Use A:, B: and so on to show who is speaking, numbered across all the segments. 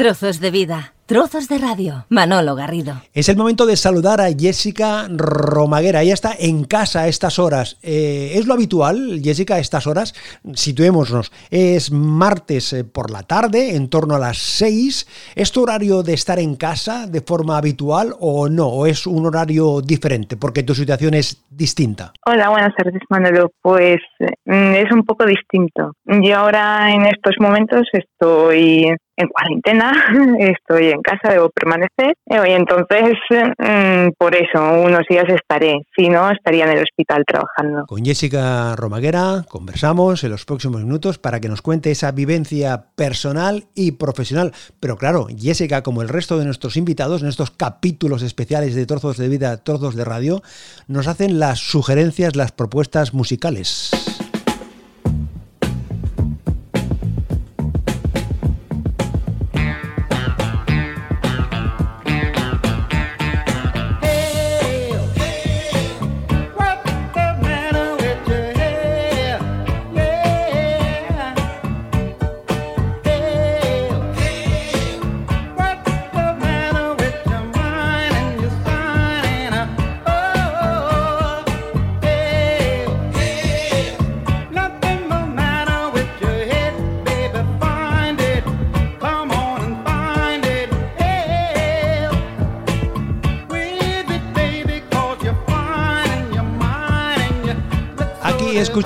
A: Trozos de vida. Trozos de radio. Manolo Garrido.
B: Es el momento de saludar a Jessica Romaguera. Ella está en casa a estas horas. Eh, ¿Es lo habitual, Jessica, a estas horas? Situémonos. Es martes eh, por la tarde, en torno a las 6. ¿Es tu horario de estar en casa de forma habitual o no? ¿O es un horario diferente? Porque tu situación es distinta.
C: Hola, buenas tardes, Manolo. Pues mm, es un poco distinto. Yo ahora en estos momentos estoy en cuarentena, estoy en casa, debo permanecer. Eh, y entonces, mm, por eso, unos días estaré. Si no, estaría en el hospital trabajando.
B: Con Jessica Romaguera conversamos en los próximos minutos para que nos cuente esa vivencia personal y profesional. Pero claro, Jessica, como el resto de nuestros invitados en estos capítulos especiales de Trozos de Vida, Trozos de Radio, nos hacen las sugerencias, las propuestas musicales.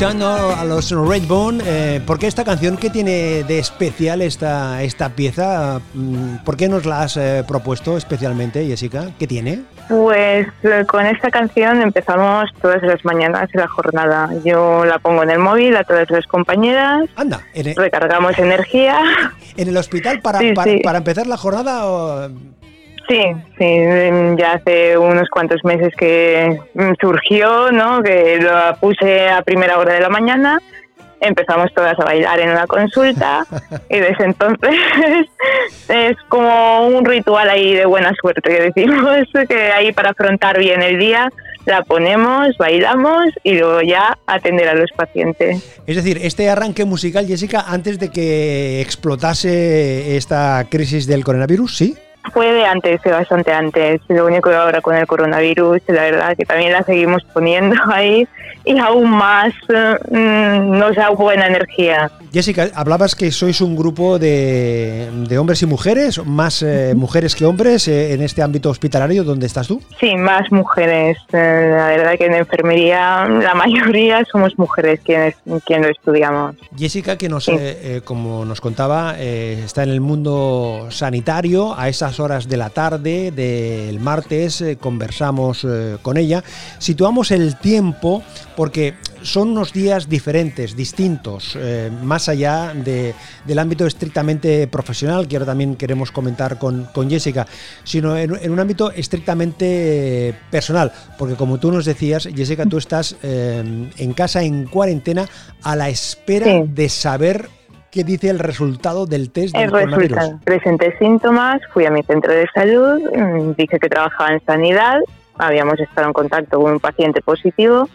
B: Escuchando a los Redbone. Eh, ¿Por qué esta canción? ¿Qué tiene de especial esta, esta pieza? Mm, ¿Por qué nos la has eh, propuesto especialmente, Jessica? ¿Qué tiene?
C: Pues eh, con esta canción empezamos todas las mañanas de la jornada. Yo la pongo en el móvil a todas las compañeras.
B: Anda,
C: recargamos energía.
B: ¿En el hospital para, para, empezar la jornada? O...
C: Sí, sí, ya hace unos cuantos meses que surgió, ¿no? Que lo puse a primera hora de la mañana, empezamos todas a bailar en una consulta y desde entonces es como un ritual ahí de buena suerte que decimos, que ahí para afrontar bien el día la ponemos, bailamos y luego ya atender a los pacientes.
B: Es decir, este arranque musical, Jessica, antes de que explotase esta crisis del coronavirus, ¿sí?
C: Fue de antes, de bastante antes. Lo único que ahora con el coronavirus, la verdad que también la seguimos poniendo ahí y aún más mm, nos da buena energía.
B: Jessica, hablabas que sois un grupo de, hombres y mujeres, más eh, mujeres que hombres eh, en este ámbito hospitalario donde estás tú.
C: Sí, más mujeres. Eh, la verdad que en enfermería la mayoría somos mujeres quienes, quienes lo estudiamos.
B: Jessica, que nos, como nos contaba, está en el mundo sanitario a horas de la tarde del martes, conversamos con ella, situamos el tiempo porque son unos días diferentes, distintos, eh, más allá del ámbito estrictamente profesional, que ahora también queremos comentar con, Jessica, sino en, un ámbito estrictamente personal, porque como tú nos decías, Jessica, tú estás eh, en casa en cuarentena a la espera de saber qué dice el resultado del test del
C: el Resultado. Presenté síntomas, fui a mi centro de salud, mm, dije que trabajaba en sanidad, habíamos estado en contacto con un paciente positivo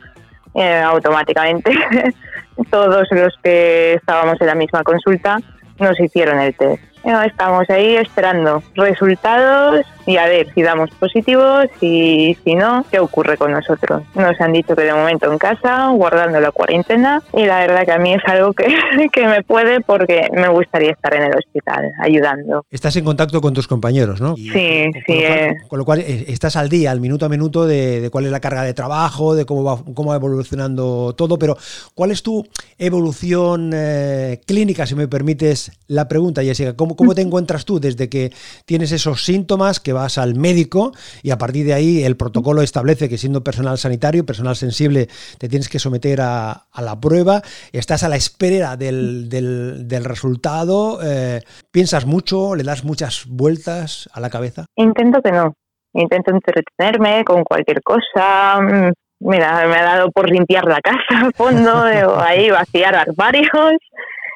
C: eh, automáticamente todos los que estábamos en la misma consulta nos hicieron el test. Estamos ahí esperando resultados y a ver si damos positivos y si no, qué ocurre con nosotros. Nos han dicho que de momento en casa, guardando la cuarentena y la verdad que a mí es algo que, que me puede porque me gustaría estar en el hospital ayudando.
B: Estás en contacto con tus compañeros, ¿no?
C: sí, sí.
B: Eh. Con lo, cual, eh, estás al día, al minuto a minuto de, cuál es la carga de trabajo, de cómo va, cómo va evolucionando todo, pero ¿cuál es tu evolución eh, clínica, si me permites la pregunta, Jessica? ¿Cómo, ¿Cómo te encuentras tú desde que tienes esos síntomas que vas al médico y a partir de ahí el protocolo establece que siendo personal sanitario, personal sensible, te tienes que someter a, la prueba, estás a la espera del, del, resultado, eh, piensas mucho, le das muchas vueltas a la cabeza.
C: Intento que no, intento entretenerme con cualquier cosa. Mm, mira, me ha dado por limpiar la casa a fondo, ahí vaciar armarios,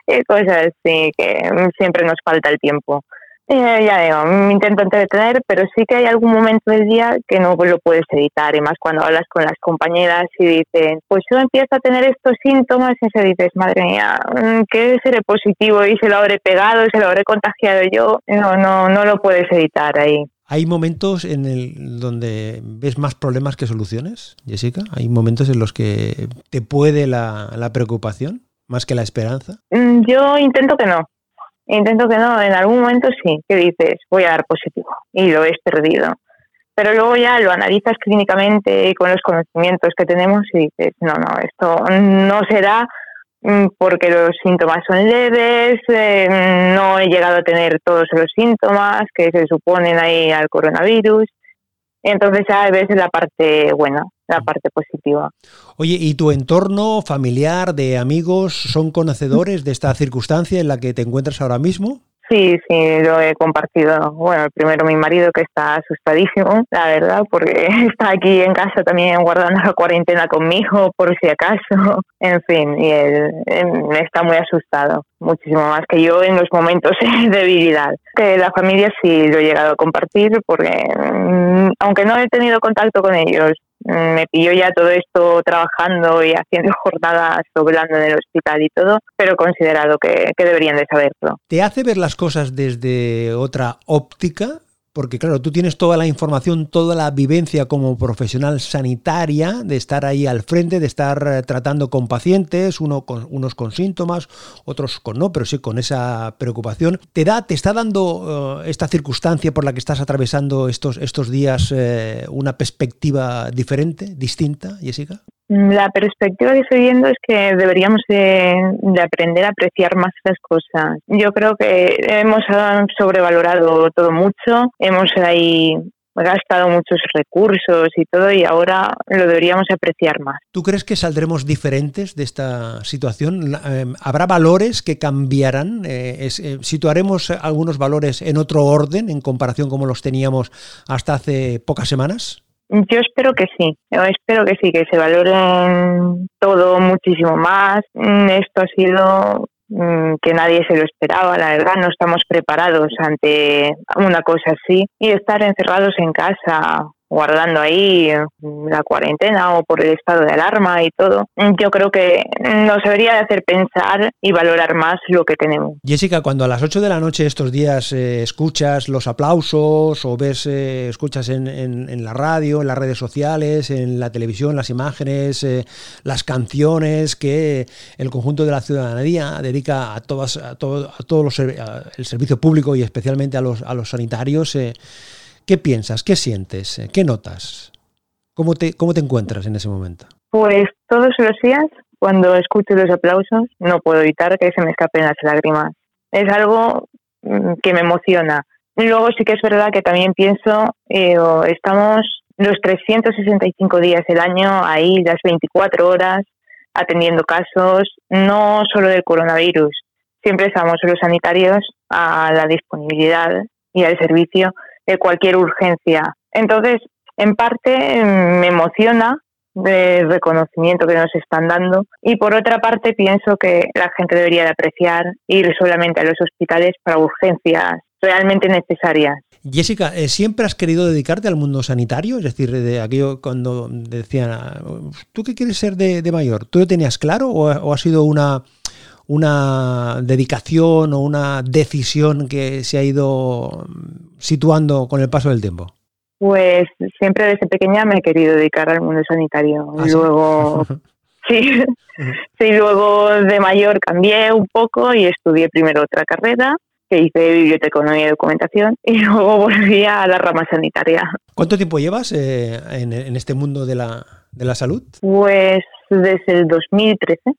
C: y cosas así, que siempre nos falta el tiempo Eh, ya digo, me intento entretener, pero sí que hay algún momento del día que no lo puedes evitar, y más cuando hablas con las compañeras y dicen, pues yo empiezo a tener estos síntomas y se dices, madre mía, mm, ¿qué seré positivo y se lo habré pegado y se lo habré contagiado yo? No, no, no lo puedes evitar ahí.
B: ¿Hay momentos en el donde ves más problemas que soluciones, Jessica? ¿Hay momentos en los que te puede la, la preocupación más que la esperanza?
C: Mm, yo intento que no. Intento que no, en algún momento sí, que dices, voy a dar positivo y lo he perdido. Pero luego ya lo analizas clínicamente y con los conocimientos que tenemos y dices, no, no, esto no será mm, porque los síntomas son leves, eh, no he llegado a tener todos los síntomas que se suponen ahí al coronavirus. Entonces ya ves la parte buena la parte positiva.
B: Oye, ¿y tu entorno familiar, de amigos, son conocedores de esta circunstancia en la que te encuentras ahora mismo?
C: Sí, sí, lo he compartido. Bueno, primero mi marido que está asustadísimo, la verdad, porque está aquí en casa también guardando la cuarentena conmigo por si acaso. En fin, y él, está muy asustado, muchísimo más que yo en los momentos de debilidad. Que la familia sí lo he llegado a compartir porque mm, aunque no he tenido contacto con ellos, me pilló ya todo esto trabajando y haciendo jornadas doblando en el hospital y todo, pero considerado que deberían de saberlo.
B: ¿Te hace ver las cosas desde otra óptica? Porque claro, tú tienes toda la información, toda la vivencia como profesional sanitaria de estar ahí al frente, de estar eh, tratando con pacientes, uno con, unos con síntomas, otros con no, pero sí con esa preocupación. ¿Te da, te está dando eh, esta circunstancia por la que estás atravesando estos, estos días eh, una perspectiva diferente, distinta, Jessica?
C: La perspectiva que estoy viendo es que deberíamos de, aprender a apreciar más las cosas. Yo creo que hemos sobrevalorado todo mucho, hemos ahí gastado muchos recursos y todo y ahora lo deberíamos apreciar más.
B: ¿Tú crees que saldremos diferentes de esta situación? Eh, ¿Habrá valores que cambiarán? Eh, eh, ¿Situaremos algunos valores en otro orden en comparación como los teníamos hasta hace pocas semanas?
C: Yo espero que sí, yo espero que sí, que se valoren todo muchísimo más. Mm, esto ha sido mm, que nadie se lo esperaba, la verdad, no estamos preparados ante una cosa así y estar encerrados en casa guardando ahí la cuarentena o por el estado de alarma y todo, yo creo que nos debería de hacer pensar y valorar más lo que tenemos.
B: Jessica, cuando a las 8 de la noche estos días eh, escuchas los aplausos o ves, eh, escuchas en, en, la radio, en las redes sociales, en la televisión, las imágenes, eh, las canciones que el conjunto de la ciudadanía dedica a todas, a todo, a todos el servicio público y especialmente a los, a los sanitarios, ¿Qué piensas? ¿Qué sientes? Eh, ¿Qué notas? ¿Cómo te, ¿Cómo te encuentras en ese momento?
C: Pues todos los días, cuando escucho los aplausos, no puedo evitar que se me escapen las lágrimas. Es algo mm, que me emociona. Luego sí que es verdad que también pienso, eh, estamos los 365 días del año ahí, las 24 horas, atendiendo casos, no solo del coronavirus. Siempre estamos los sanitarios a la disponibilidad y al servicio de cualquier urgencia. Entonces, en parte me emociona el reconocimiento que nos están dando y por otra parte pienso que la gente debería de apreciar ir solamente a los hospitales para urgencias realmente necesarias.
B: Jessica, eh, ¿siempre has querido dedicarte al mundo sanitario? Es decir, de aquello cuando decían, ah, ¿tú qué quieres ser de, mayor? ¿Tú lo tenías claro o ha sido una, una dedicación o una decisión que se ha ido situando con el paso del tiempo?
C: Pues siempre desde pequeña me he querido dedicar al mundo sanitario. y ¿Ah, luego, sí, sí, luego de mayor cambié un poco y estudié primero otra carrera que hice biblioteconomía y documentación y luego volví a la rama sanitaria.
B: ¿Cuánto tiempo llevas eh, en, en, este mundo de la, de la salud?
C: Pues desde el 2013.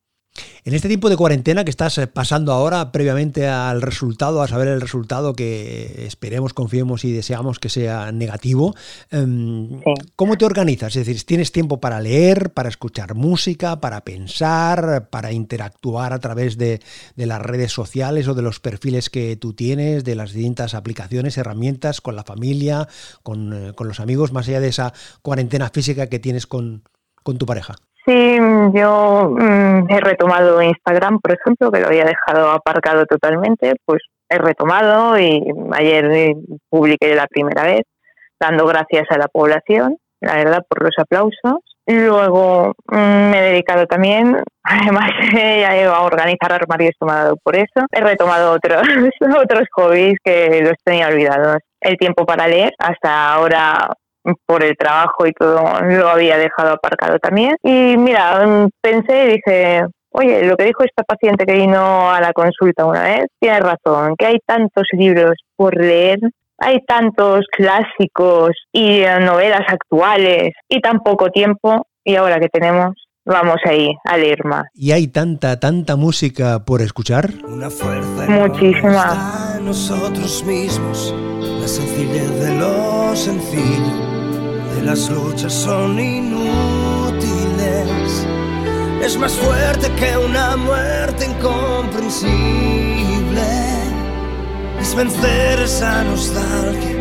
B: En este tiempo de cuarentena que estás eh, pasando ahora, previamente al resultado, a saber el resultado que esperemos, confiemos y deseamos que sea negativo, em, ¿cómo te organizas? Es decir, ¿tienes tiempo para leer, para escuchar música, para pensar, para interactuar a través de, las redes sociales o de los perfiles que tú tienes, de las distintas aplicaciones, herramientas, con la familia, con, eh, los amigos, más allá de esa cuarentena física que tienes con tu pareja?
C: Sí, yo mm, he retomado Instagram, por ejemplo, que lo había dejado aparcado totalmente, pues he retomado y ayer publiqué la primera vez, dando gracias a la población, la verdad, por los aplausos. Luego mm, me he dedicado también, además a organizar armarios tomado por eso. He retomado otros, otros hobbies que los tenía olvidados. El tiempo para leer, hasta ahora por el trabajo y todo lo había dejado aparcado también. Y mira, mm, pensé y dije, oye, lo que dijo esta paciente que vino a la consulta una vez, tiene razón, que hay tantos libros por leer, hay tantos clásicos y eh, novelas actuales y tan poco tiempo, y ahora que tenemos, vamos ahí a leer más.
B: ¿Y hay tanta, tanta música por escuchar?
D: Una fuerza
C: Muchísima.
D: nosotros mismos, la sencillez de lo sencillo, de las luchas son inútiles es más fuerte que una muerte incomprensible. Es vencer esa nostalgia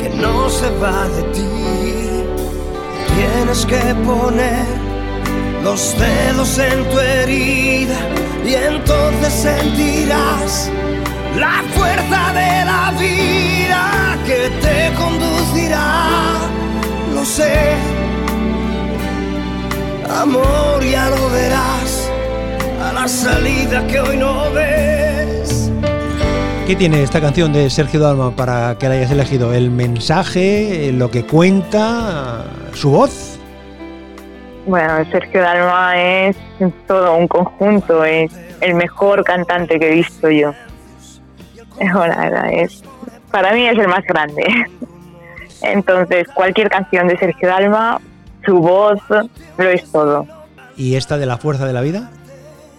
D: que no se va de ti. Tienes que poner los dedos en tu herida y entonces sentirás la fuerza de la vida que te conducirá. Lo sé Amor, ya lo verás a la salida que hoy no ves.
B: ¿Qué tiene esta canción de Sergio Dalma para que la hayas elegido? ¿El mensaje, lo que cuenta, su voz?
C: Bueno, Sergio Dalma es todo un conjunto, es el mejor cantante que he visto yo. es, para mí es el más grande. Entonces, cualquier canción de Sergio Dalma su voz lo es todo.
B: ¿Y esta de la fuerza de la vida?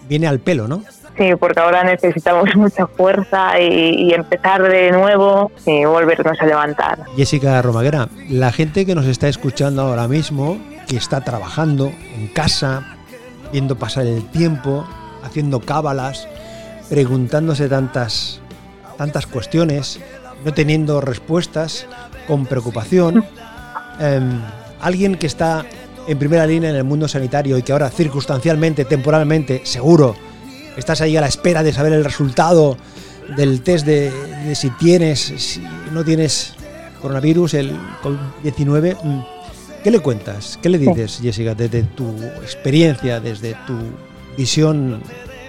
B: Viene al pelo, ¿no?
C: Sí, porque ahora necesitamos mucha fuerza y, empezar de nuevo y volvernos a levantar.
B: Jessica Romaguera, la gente que nos está escuchando ahora mismo, que está trabajando en casa, viendo pasar el tiempo, haciendo cábalas, preguntándose tantas, tantas cuestiones, no teniendo respuestas, con preocupación. Em, alguien que está en primera línea en el mundo sanitario y que ahora circunstancialmente, temporalmente, seguro, estás ahí a la espera de saber el resultado del test de, si tienes, si no tienes coronavirus, el COVID-19, mm, ¿qué le cuentas? ¿Qué le dices, Jessica, desde tu experiencia, desde tu visión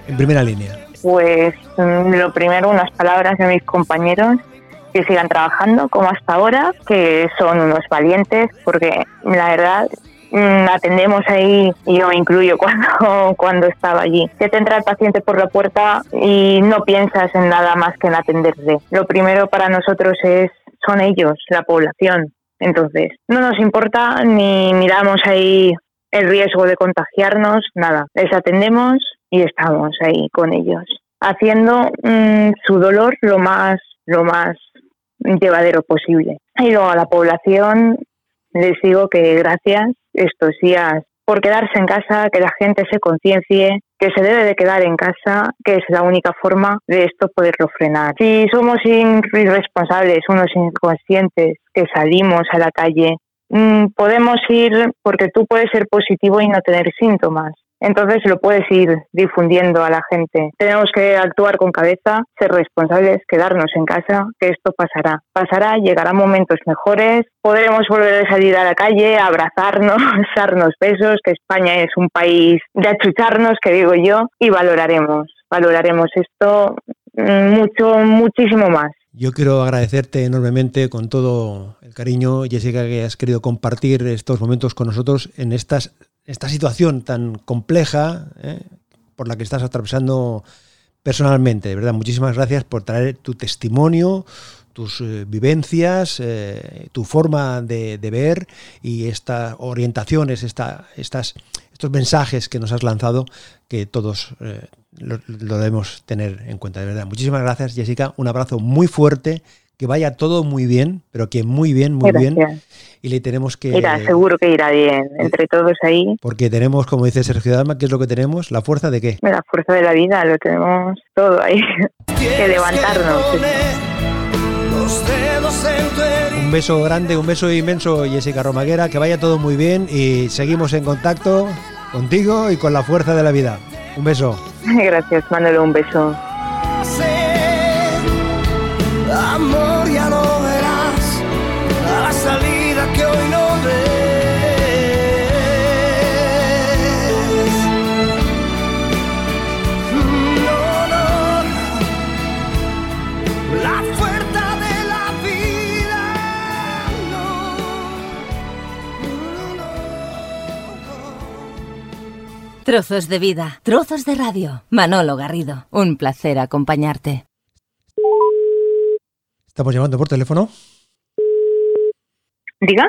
B: en primera línea?
C: Pues mm, lo primero, unas palabras de mis compañeros que sigan trabajando como hasta ahora, que son unos valientes, porque la verdad mm, atendemos ahí, yo incluyo cuando, cuando estaba allí, que te entra el paciente por la puerta y no piensas en nada más que en atenderle. Lo primero para nosotros es son ellos, la población. Entonces, no nos importa ni miramos ahí el riesgo de contagiarnos, nada. Les atendemos y estamos ahí con ellos, haciendo mm, su dolor lo más, lo más llevadero posible. Y luego a la población les digo que gracias estos días por quedarse en casa, que la gente se conciencie, que se debe de quedar en casa, que es la única forma de esto poderlo frenar. Si somos irresponsables, unos inconscientes, que salimos a la calle, mm, podemos ir porque tú puedes ser positivo y no tener síntomas. Entonces lo puedes ir difundiendo a la gente. Tenemos que actuar con cabeza, ser responsables, quedarnos en casa, que esto pasará. Pasará, llegará momentos mejores, podremos volver a salir a la calle, abrazarnos, darnos besos, que España es un país de achucharnos, que digo yo, y valoraremos, valoraremos esto mucho, muchísimo más.
B: Yo quiero agradecerte enormemente con todo el cariño, Jessica, que has querido compartir estos momentos con nosotros en estas esta situación tan compleja ¿eh? por la que estás atravesando personalmente. De verdad, muchísimas gracias por traer tu testimonio, tus eh, vivencias, eh, tu forma de, ver y estas orientaciones, esta, estas, estos mensajes que nos has lanzado que todos lo, lo, debemos tener en cuenta. De verdad, muchísimas gracias Jessica, un abrazo muy fuerte que vaya todo muy bien, pero que muy bien, muy bien. Y le tenemos que...
C: Irá, seguro que irá bien, entre todos ahí.
B: Porque tenemos, como dice Sergio Dalma, ¿qué es lo que tenemos? ¿La fuerza de qué?
C: La fuerza de la vida, lo tenemos todo ahí. que levantarnos.
B: Un beso grande, un beso inmenso, Jessica Romaguera, que vaya todo muy bien y seguimos en contacto contigo y con la fuerza de la vida. Un beso.
C: Gracias, Manolo, un beso.
A: Trozos de vida, trozos de radio. Manolo Garrido, un placer acompañarte.
B: Estamos llamando por teléfono.
C: Diga.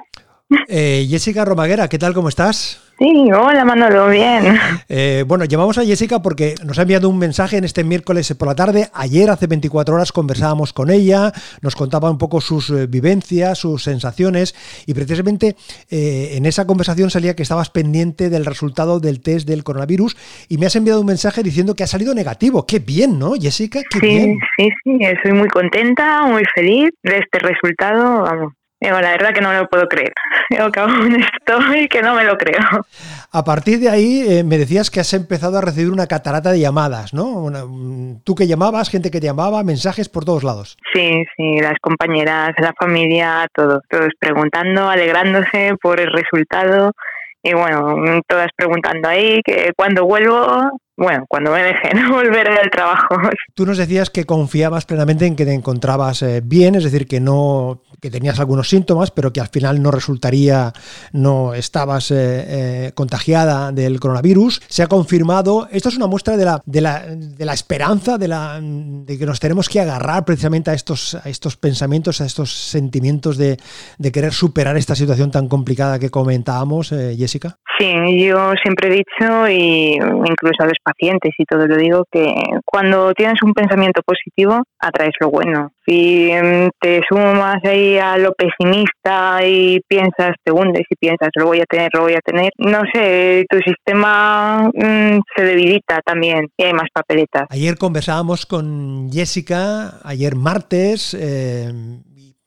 B: Eh, Jessica Romaguera, ¿qué tal? ¿Cómo estás?
C: Sí, hola Manolo, bien.
B: Eh, bueno, llamamos a Jessica porque nos ha enviado un mensaje en este miércoles por la tarde. Ayer, hace 24 horas, conversábamos con ella, nos contaba un poco sus eh, vivencias, sus sensaciones y precisamente eh, en esa conversación salía que estabas pendiente del resultado del test del coronavirus y me has enviado un mensaje diciendo que ha salido negativo. Qué bien, ¿no, Jessica? Qué
C: Sí,
B: bien.
C: sí, sí, estoy muy contenta, muy feliz de este resultado. Vamos, digo, la verdad que no me lo puedo creer. Digo que aún estoy que no me lo creo.
B: A partir de ahí eh, me decías que has empezado a recibir una catarata de llamadas, ¿no? Una- mm, tú que llamabas, gente que te llamaba, mensajes por todos lados.
C: Sí, sí, las compañeras, la familia, todos, todos preguntando, alegrándose por el resultado y bueno, todas preguntando ahí que cuando vuelvo, bueno, cuando me dejen volver al trabajo.
B: Tú nos decías que confiabas plenamente en que te encontrabas eh, bien, es decir, que no que tenías algunos síntomas, pero que al final no resultaría, no estabas eh, eh, contagiada del coronavirus. Se ha confirmado. Esto es una muestra de la, de la, de la esperanza, de, la, de que nos tenemos que agarrar precisamente a estos, a estos pensamientos, a estos sentimientos de, de querer superar esta situación tan complicada que comentábamos, eh, Jessica.
C: Sí, yo siempre he dicho, y incluso a los pacientes y todo lo digo, que cuando tienes un pensamiento positivo, atraes lo bueno. Si mm, te sumas ahí a lo pesimista y piensas, te hundes y piensas, lo voy a tener, lo voy a tener, no sé, tu sistema mm, se debilita también y hay más papeletas.
B: Ayer conversábamos con Jessica, ayer martes, eh,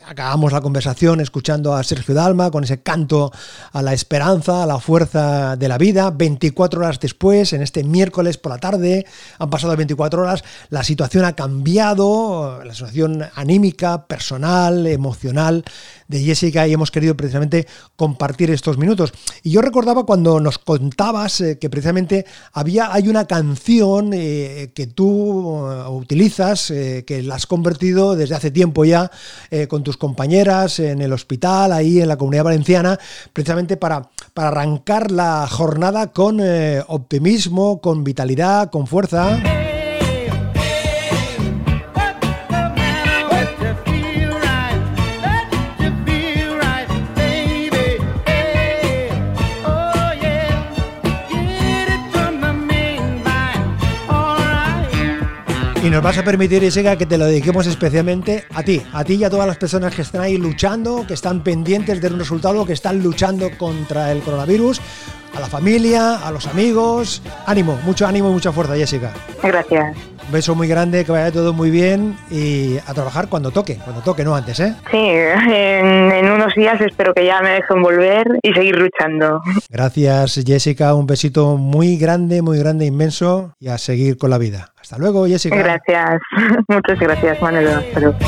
B: acabamos la conversación escuchando a Sergio Dalma con ese canto a la esperanza, a la fuerza de la vida. 24 horas después, en este miércoles por la tarde, han pasado 24 horas, la situación ha cambiado, la situación anímica, personal, emocional de Jessica y hemos querido precisamente compartir estos minutos. Y yo recordaba cuando nos contabas eh, que precisamente había, hay una canción eh, que tú eh, utilizas, que la has convertido desde hace tiempo ya con tus compañeras en el hospital, ahí en la comunidad valenciana, precisamente para, para arrancar la jornada con optimismo, con vitalidad, con fuerza. Y nos vas a permitir, Jessica, que te lo dediquemos especialmente a ti, a ti y a todas las personas que están ahí luchando, que están pendientes de un resultado, que están luchando contra el coronavirus, a la familia, a los amigos. Ánimo, mucho ánimo y mucha fuerza, Jessica.
C: Gracias.
B: Beso muy grande, que vaya todo muy bien y a trabajar cuando toque, cuando toque, no antes, ¿eh?
C: Sí, en, en unos días espero que ya me dejen volver y seguir luchando.
B: Gracias, Jessica. Un besito muy grande, muy grande, inmenso y a seguir con la vida. Hasta luego, Jessica.
C: Gracias. Muchas gracias, Manolo. Hasta luego.